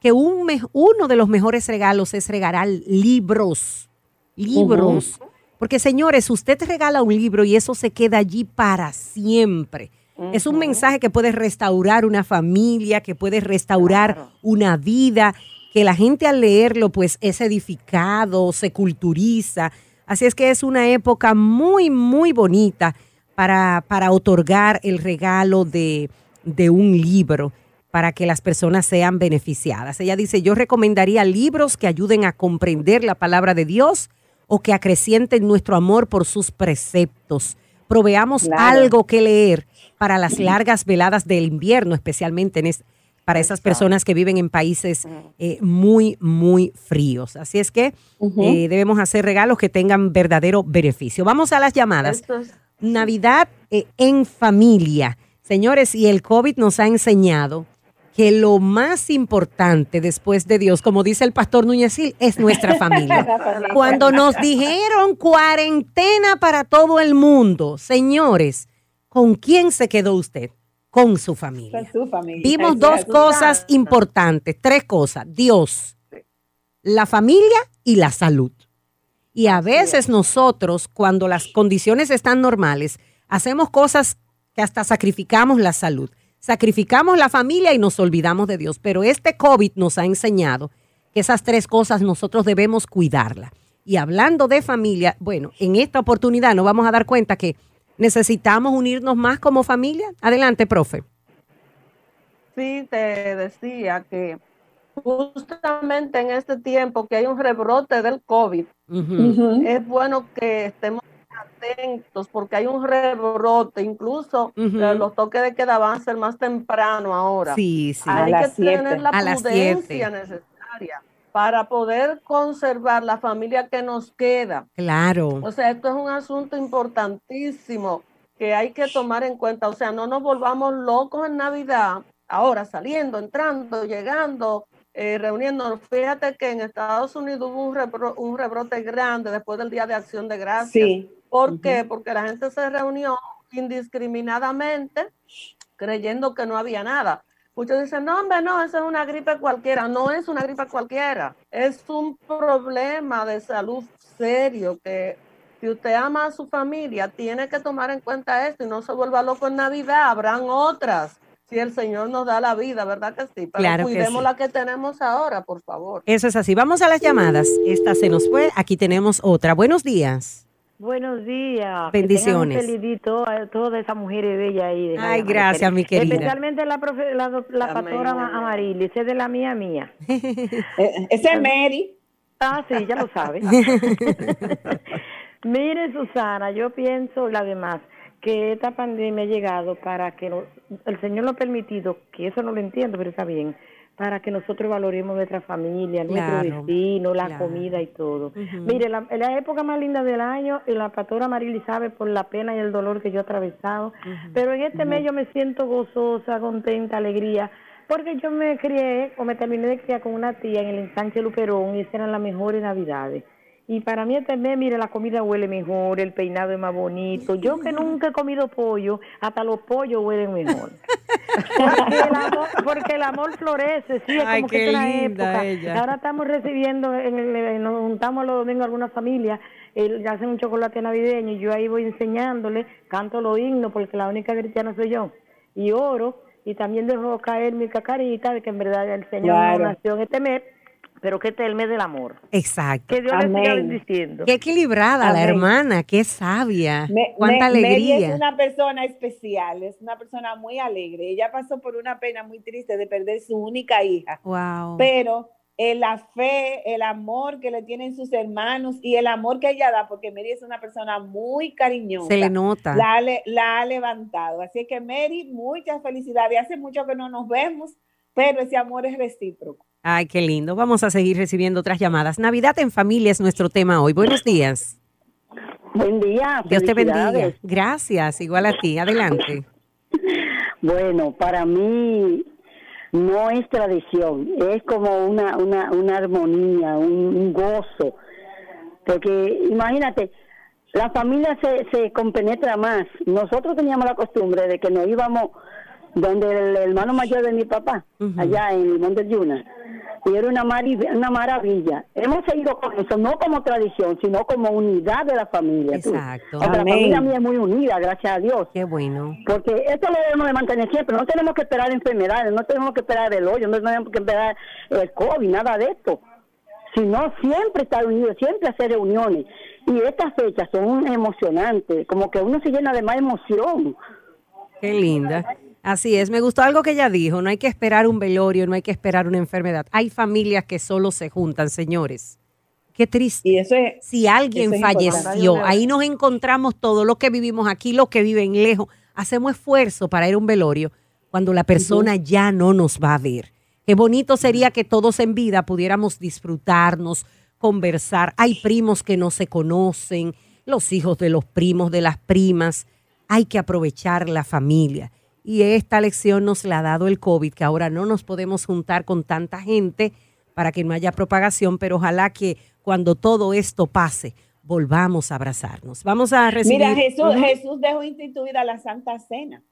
que un uno de los mejores regalos es regalar libros, libros. Porque señores, usted regala un libro y eso se queda allí para siempre. Es un mensaje que puede restaurar una familia, que puede restaurar una vida, que la gente al leerlo pues es edificado, se culturiza. Así es que es una época muy, muy bonita para, para otorgar el regalo de, de un libro para que las personas sean beneficiadas. Ella dice, yo recomendaría libros que ayuden a comprender la palabra de Dios o que acrecienten nuestro amor por sus preceptos. Proveamos algo que leer para las largas veladas del invierno, especialmente en para esas personas que viven en países eh, muy, muy fríos. Así es que eh, debemos hacer regalos que tengan verdadero beneficio. Vamos a las llamadas. Navidad eh, en familia. Señores, y el COVID nos ha enseñado que lo más importante después de Dios, como dice el pastor Núñez es nuestra familia. Cuando nos dijeron cuarentena para todo el mundo, señores, ¿con quién se quedó usted? Con su familia. Con su familia. Vimos dos cosas importantes, tres cosas. Dios, la familia y la salud. Y a veces nosotros, cuando las condiciones están normales, hacemos cosas que hasta sacrificamos la salud. Sacrificamos la familia y nos olvidamos de Dios. Pero este COVID nos ha enseñado que esas tres cosas nosotros debemos cuidarlas. Y hablando de familia, bueno, en esta oportunidad nos vamos a dar cuenta que ¿Necesitamos unirnos más como familia? Adelante, profe. Sí, te decía que justamente en este tiempo que hay un rebrote del COVID, es bueno que estemos atentos porque hay un rebrote, incluso los toques de queda van a ser más temprano ahora. Sí, sí. Hay que tener la prudencia necesaria para poder conservar la familia que nos queda. Claro. O sea, esto es un asunto importantísimo que hay que tomar en cuenta. O sea, no nos volvamos locos en Navidad, ahora saliendo, entrando, llegando, eh, reuniéndonos. Fíjate que en Estados Unidos hubo un, rebrote grande después del Día de Acción de Gracias. Sí. ¿Por qué? Porque la gente se reunió indiscriminadamente creyendo que no había nada. Muchos dicen, no, hombre, no, eso es una gripe cualquiera. No es una gripe cualquiera. Es un problema de salud serio que si usted ama a su familia, tiene que tomar en cuenta esto y no se vuelva loco en Navidad. Habrán otras. Si el Señor nos da la vida, ¿verdad que sí? Pero cuidemos la que tenemos ahora, por favor. Eso es así. Vamos a las llamadas. Esta se nos fue. Aquí tenemos otra. Buenos días. Buenos días. Bendiciones. Felidito a todas esas mujeres bellas ahí. Ay, gracias, mi querida. Especialmente la, profe, la, la pastora Amarilis, es de la mía mía. Eh, esa es Mary. Ah, sí, ya lo sabe. Mire, Susana, yo pienso, la demás, que esta pandemia ha llegado para que el Señor lo ha permitido, que eso no lo entiendo, pero está bien, para que nosotros valoremos nuestra familia, nuestro destino, la comida y todo. Mire, la, la, época más linda del año, y la pastora Marily sabe por la pena y el dolor que yo he atravesado, pero en este mes yo me siento gozosa, contenta, alegría, porque yo me crié o me terminé de criar con una tía en el ensanche Luperón y esas eran las mejores navidades. Y para mí mes, mire, la comida huele mejor, el peinado es más bonito. Yo que nunca he comido pollo, hasta los pollos huelen mejor. porque, el amor, florece, sí, es como que es una época. Ahora estamos recibiendo, en nos juntamos los domingos algunas familias, él hacen un chocolate navideño y yo ahí voy enseñándole, canto los himnos porque la única cristiana soy yo, y oro, y también dejo caer mi cacarita de que en verdad el Señor nació en este mes pero que este es el mes del amor. Exacto. Que Dios le siga bendiciendo. Qué equilibrada la hermana, qué sabia. Cuánta alegría. es una persona especial, es una persona muy alegre. Ella pasó por una pena muy triste de perder su única hija. Wow. Pero eh, la fe, el amor que le tienen sus hermanos y el amor que ella da, porque Mary es una persona muy cariñosa. Se le nota. La, la ha levantado. Así que Mary, muchas felicidades. Hace mucho que no nos vemos, pero ese amor es recíproco. Ay, qué lindo. Vamos a seguir recibiendo otras llamadas. Navidad en familia es nuestro tema hoy. Buenos días. Buen día. Dios te bendiga. Gracias, igual a ti. Adelante. Bueno, para mí no es tradición, es como una, una, una armonía, un, gozo. Porque imagínate, la familia se, se compenetra más. Nosotros teníamos la costumbre de que nos íbamos donde el hermano mayor de mi papá, allá en el Monte Yuna y era una, una maravilla. Hemos seguido con eso, no como tradición, sino como unidad de la familia. Exacto. La familia mía es muy unida, gracias a Dios. Qué bueno. Porque esto lo debemos de mantener siempre. No tenemos que esperar enfermedades, no tenemos que esperar el hoyo, no tenemos que esperar el COVID, nada de esto. Sino siempre estar unidos, siempre hacer reuniones. Y estas fechas son emocionantes, como que uno se llena de más emoción. Qué linda. Así es, me gustó algo que ella dijo, no hay que esperar un velorio, no hay que esperar una enfermedad. Hay familias que solo se juntan, señores. Qué triste. Y eso es, si alguien falleció, ahí nos encontramos todos los que vivimos aquí, los que viven lejos. Hacemos esfuerzo para ir a un velorio cuando la persona ya no nos va a ver. Qué bonito sería que todos en vida pudiéramos disfrutarnos, conversar. Hay primos que no se conocen, los hijos de los primos, de las primas. Hay que aprovechar la familia. Y esta lección nos la ha dado el COVID, que ahora no nos podemos juntar con tanta gente para que no haya propagación, pero ojalá que cuando todo esto pase, volvamos a abrazarnos. Vamos a recibir. Mira, Jesús, Jesús dejó instituida la Santa Cena.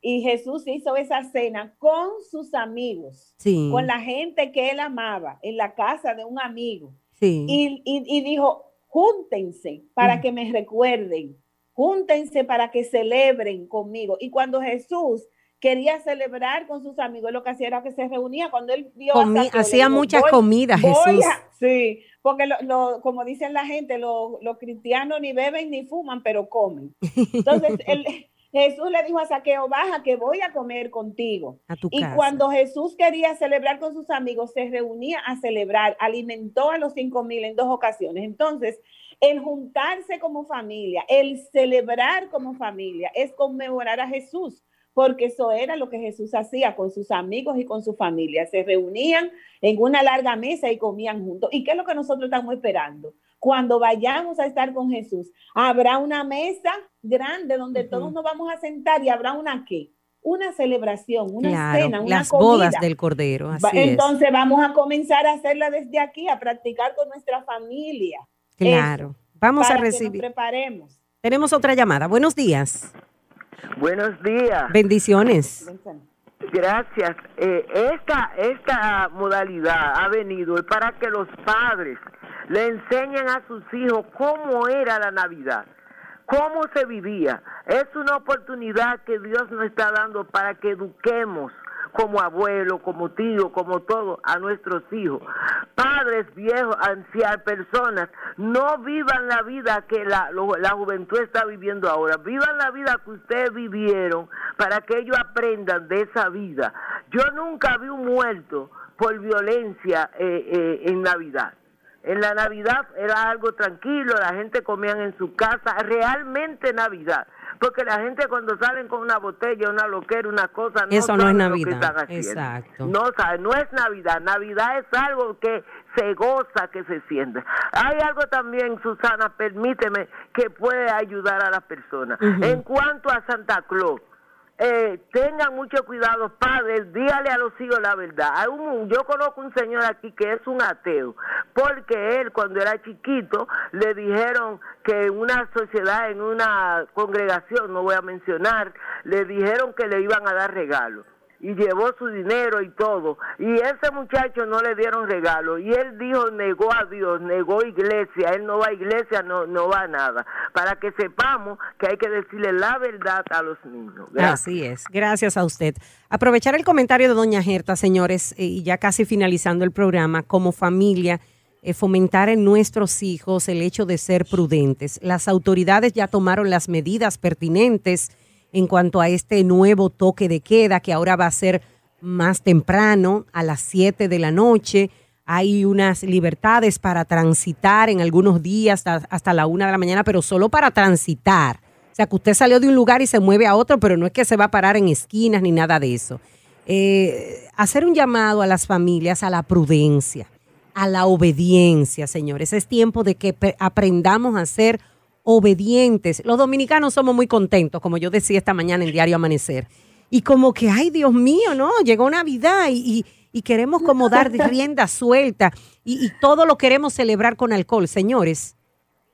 Y Jesús hizo esa cena con sus amigos, con la gente que él amaba, en la casa de un amigo. Y, dijo, júntense para que me recuerden júntense para que celebren conmigo. Y cuando Jesús quería celebrar con sus amigos, lo que hacía era que se reunía cuando él vio... hacía muchas comidas, Jesús. sí, porque lo, como dicen la gente, los cristianos ni beben ni fuman, pero comen. Entonces, Jesús le dijo a Saqueo, baja que voy a comer contigo. y cuando Jesús quería celebrar con sus amigos, se reunía a celebrar, alimentó a los cinco mil en dos ocasiones. Entonces, el juntarse como familia, el celebrar como familia, es conmemorar a Jesús, porque eso era lo que Jesús hacía con sus amigos y con su familia. Se reunían en una larga mesa y comían juntos. ¿Y qué es lo que nosotros estamos esperando? Cuando vayamos a estar con Jesús, habrá una mesa grande donde todos nos vamos a sentar y habrá una qué? Una celebración, una cena, una las bodas del Cordero. Entonces vamos a comenzar a hacerla desde aquí, a practicar con nuestra familia. Claro. Vamos a recibir. preparemos. Tenemos otra llamada. Buenos días. Buenos días. Bendiciones. Gracias. Eh, esta, esta modalidad ha venido para que los padres le enseñen a sus hijos cómo era la Navidad, cómo se vivía. Es una oportunidad que Dios nos está dando para que eduquemos como abuelo, como tío, como todo, a nuestros hijos. Padres, viejos, ancianos, personas, no vivan la vida que la, la juventud está viviendo ahora. Vivan la vida que ustedes vivieron para que ellos aprendan de esa vida. Yo nunca vi un muerto por violencia eh, eh, en Navidad. En la Navidad era algo tranquilo, la gente comía en su casa, realmente Navidad. Porque la gente cuando salen con una botella, una loquera, una cosa, no Eso no es Navidad. Exacto. No no es Navidad. Navidad es algo que se goza, que se siente. Hay algo también, Susana, permíteme, que puede ayudar a las personas. En cuanto a Santa Claus, eh, tengan mucho cuidado, padres, dígale a los hijos la verdad. yo conozco un señor aquí que es un ateo, porque él cuando era chiquito le dijeron que en una sociedad, en una congregación, no voy a mencionar, le dijeron que le iban a dar regalos y llevó su dinero y todo. Y ese muchacho no le dieron regalo. Y él dijo, negó a Dios, negó iglesia. Él no va a iglesia, no, no va a nada. Para que sepamos que hay que decirle la verdad a los niños. Así es. Gracias a usted. Aprovechar el comentario de doña Gerta, señores, eh, y ya casi finalizando el programa, como familia. Eh, fomentar en nuestros hijos el hecho de ser prudentes. Las autoridades ya tomaron las medidas pertinentes en cuanto a este nuevo toque de queda que ahora va a ser más temprano, a las 7 de la noche. Hay unas libertades para transitar en algunos días hasta, la 1 de la mañana, pero solo para transitar. O sea, que usted salió de un lugar y se mueve a otro, pero no es que se va a parar en esquinas ni nada de eso. Eh, hacer un llamado a las familias a la prudencia, a la obediencia, señores. Es tiempo de que aprendamos a ser obedientes. Los dominicanos somos muy contentos, como yo decía esta mañana en Diario Amanecer. Y como que, ay, Dios mío, ¿no? Llegó Navidad y, y, queremos como dar rienda suelta y, todo lo queremos celebrar con alcohol. Señores,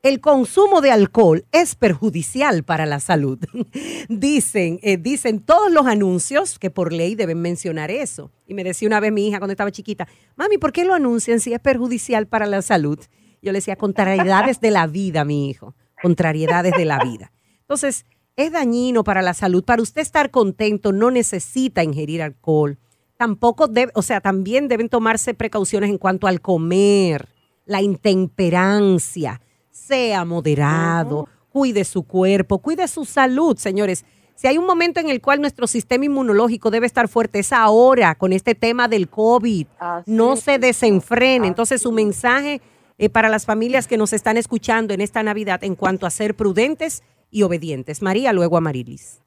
el consumo de alcohol es perjudicial para la salud. dicen, eh, dicen todos los anuncios que por ley deben mencionar eso. Y me decía una vez mi hija cuando estaba chiquita, mami, ¿por qué lo anuncian si es perjudicial para la salud? Yo le decía, contrariedades de la vida, mi hijo contrariedades de la vida. Entonces, es dañino para la salud. Para usted estar contento no necesita ingerir alcohol. Tampoco debe, o sea, también deben tomarse precauciones en cuanto al comer, la intemperancia. Sea moderado, cuide su cuerpo, cuide su salud, señores. Si hay un momento en el cual nuestro sistema inmunológico debe estar fuerte, es ahora con este tema del COVID. no se desenfrene. Entonces, su mensaje eh, para las familias que nos están escuchando en esta Navidad en cuanto a ser prudentes y obedientes. María, luego a Marilis.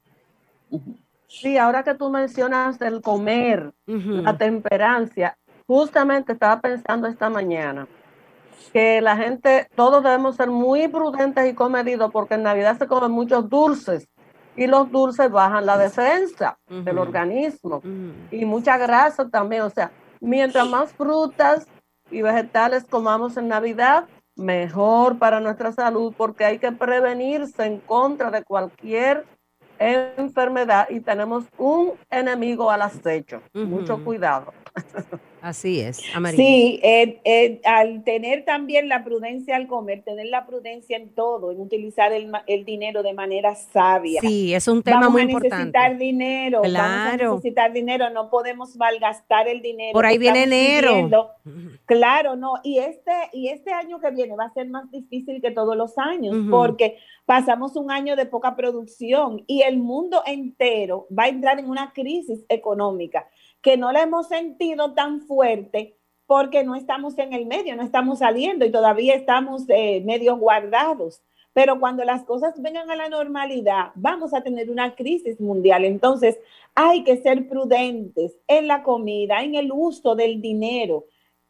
Sí, ahora que tú mencionas el comer, la temperancia, justamente estaba pensando esta mañana que la gente, todos debemos ser muy prudentes y comedidos porque en Navidad se comen muchos dulces y los dulces bajan la defensa del organismo y mucha grasa también. O sea, mientras más frutas, y vegetales comamos en Navidad, mejor para nuestra salud porque hay que prevenirse en contra de cualquier enfermedad y tenemos un enemigo al acecho. Mucho cuidado. Así es, Sí, eh, eh, al tener también la prudencia al comer, tener la prudencia en todo, en utilizar el, dinero de manera sabia. Sí, es un tema muy importante. Vamos a necesitar dinero, claro. vamos a necesitar dinero, no podemos malgastar el dinero. Por ahí viene enero. Claro, no, y este, y este año que viene va a ser más difícil que todos los años, porque pasamos un año de poca producción y el mundo entero va a entrar en una crisis económica que no la hemos sentido tan fuerte porque no estamos en el medio, no estamos saliendo y todavía estamos eh, medio guardados. Pero cuando las cosas vengan a la normalidad, vamos a tener una crisis mundial. Entonces, hay que ser prudentes en la comida, en el uso del dinero.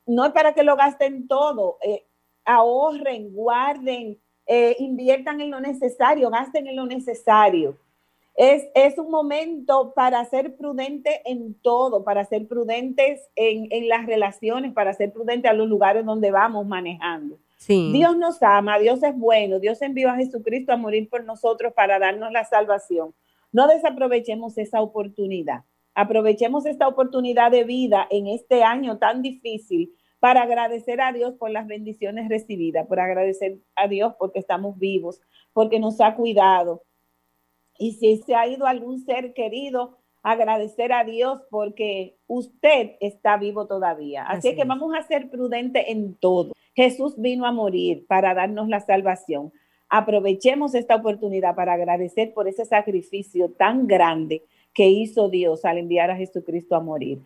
No es para que lo gasten todo. Eh, ahorren, guarden, eh, inviertan en lo necesario, gasten en lo necesario. Es, un momento para ser prudente en todo, para ser prudentes en, las relaciones, para ser prudentes a los lugares donde vamos manejando. Dios nos ama, Dios es bueno, Dios envió a Jesucristo a morir por nosotros para darnos la salvación. No desaprovechemos esa oportunidad. Aprovechemos esta oportunidad de vida en este año tan difícil para agradecer a Dios por las bendiciones recibidas, por agradecer a Dios porque estamos vivos, porque nos ha cuidado, y si se ha ido algún ser querido, agradecer a Dios porque usted está vivo todavía. Así, que vamos a ser prudentes en todo. Jesús vino a morir para darnos la salvación. Aprovechemos esta oportunidad para agradecer por ese sacrificio tan grande que hizo Dios al enviar a Jesucristo a morir.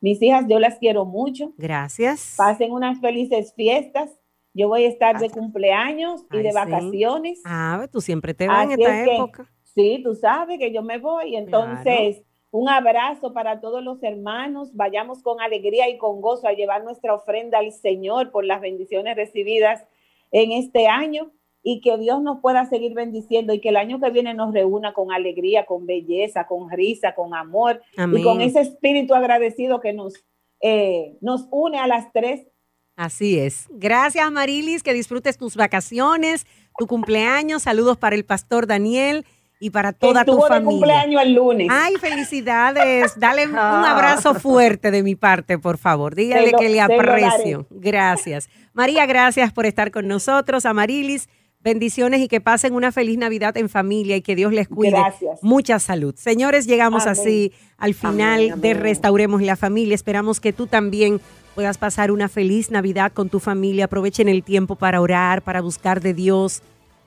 Mis hijas, yo las quiero mucho. Gracias. Pasen unas felices fiestas. Yo voy a estar de cumpleaños y de vacaciones. Ah, tú siempre te vas en esta época. Sí, tú sabes que yo me voy. Entonces, un abrazo para todos los hermanos. Vayamos con alegría y con gozo a llevar nuestra ofrenda al Señor por las bendiciones recibidas en este año. y que Dios nos pueda seguir bendiciendo y que el año que viene nos reúna con alegría, con belleza, con risa, con amor y con ese espíritu agradecido que nos, eh, nos une a las tres. Así es. Gracias, Marilis, que disfrutes tus vacaciones, tu cumpleaños. Saludos para el pastor Daniel y para toda tu familia. De cumpleaños el lunes. Ay, felicidades. Dale un ah. abrazo fuerte de mi parte, por favor. Dígale que le aprecio. Gracias. María, gracias por estar con nosotros. Amarilis, bendiciones y que pasen una feliz Navidad en familia y que Dios les cuide. Gracias. Mucha salud. Señores, llegamos así al final de Restauremos la Familia. Esperamos que tú también puedas pasar una feliz Navidad con tu familia. Aprovechen el tiempo para orar, para buscar de Dios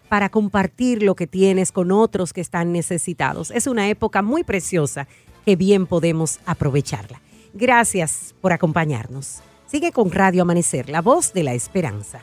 para compartir lo que tienes con otros que están necesitados. Es una época muy preciosa que bien podemos aprovecharla. Gracias por acompañarnos. Sigue con Radio Amanecer, la voz de la esperanza.